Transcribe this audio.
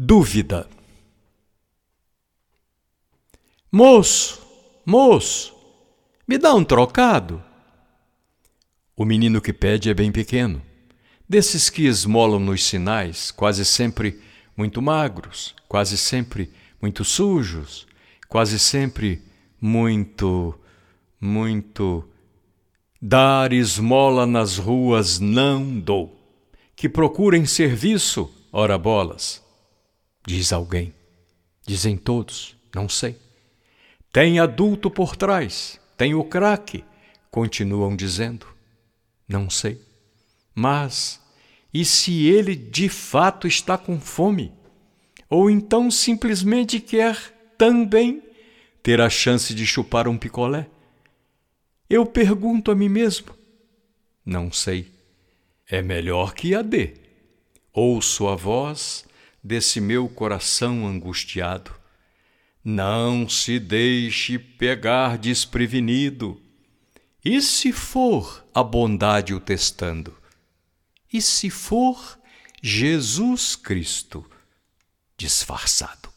Dúvida. Moço, moço, me dá um trocado. O menino que pede é bem pequeno, desses que esmolam nos sinais, quase sempre muito magros, quase sempre muito sujos, quase sempre muito, muito. Dar esmola nas ruas não dou, que procurem serviço, ora bolas diz alguém. Dizem todos, não sei. Tem adulto por trás, tem o craque, continuam dizendo. Não sei. Mas e se ele de fato está com fome? Ou então simplesmente quer também ter a chance de chupar um picolé? Eu pergunto a mim mesmo. Não sei. É melhor que a dê. Ouço a voz desse meu coração angustiado. Não se deixe pegar desprevenido. E se for a bondade o testando? E se for Jesus Cristo disfarçado?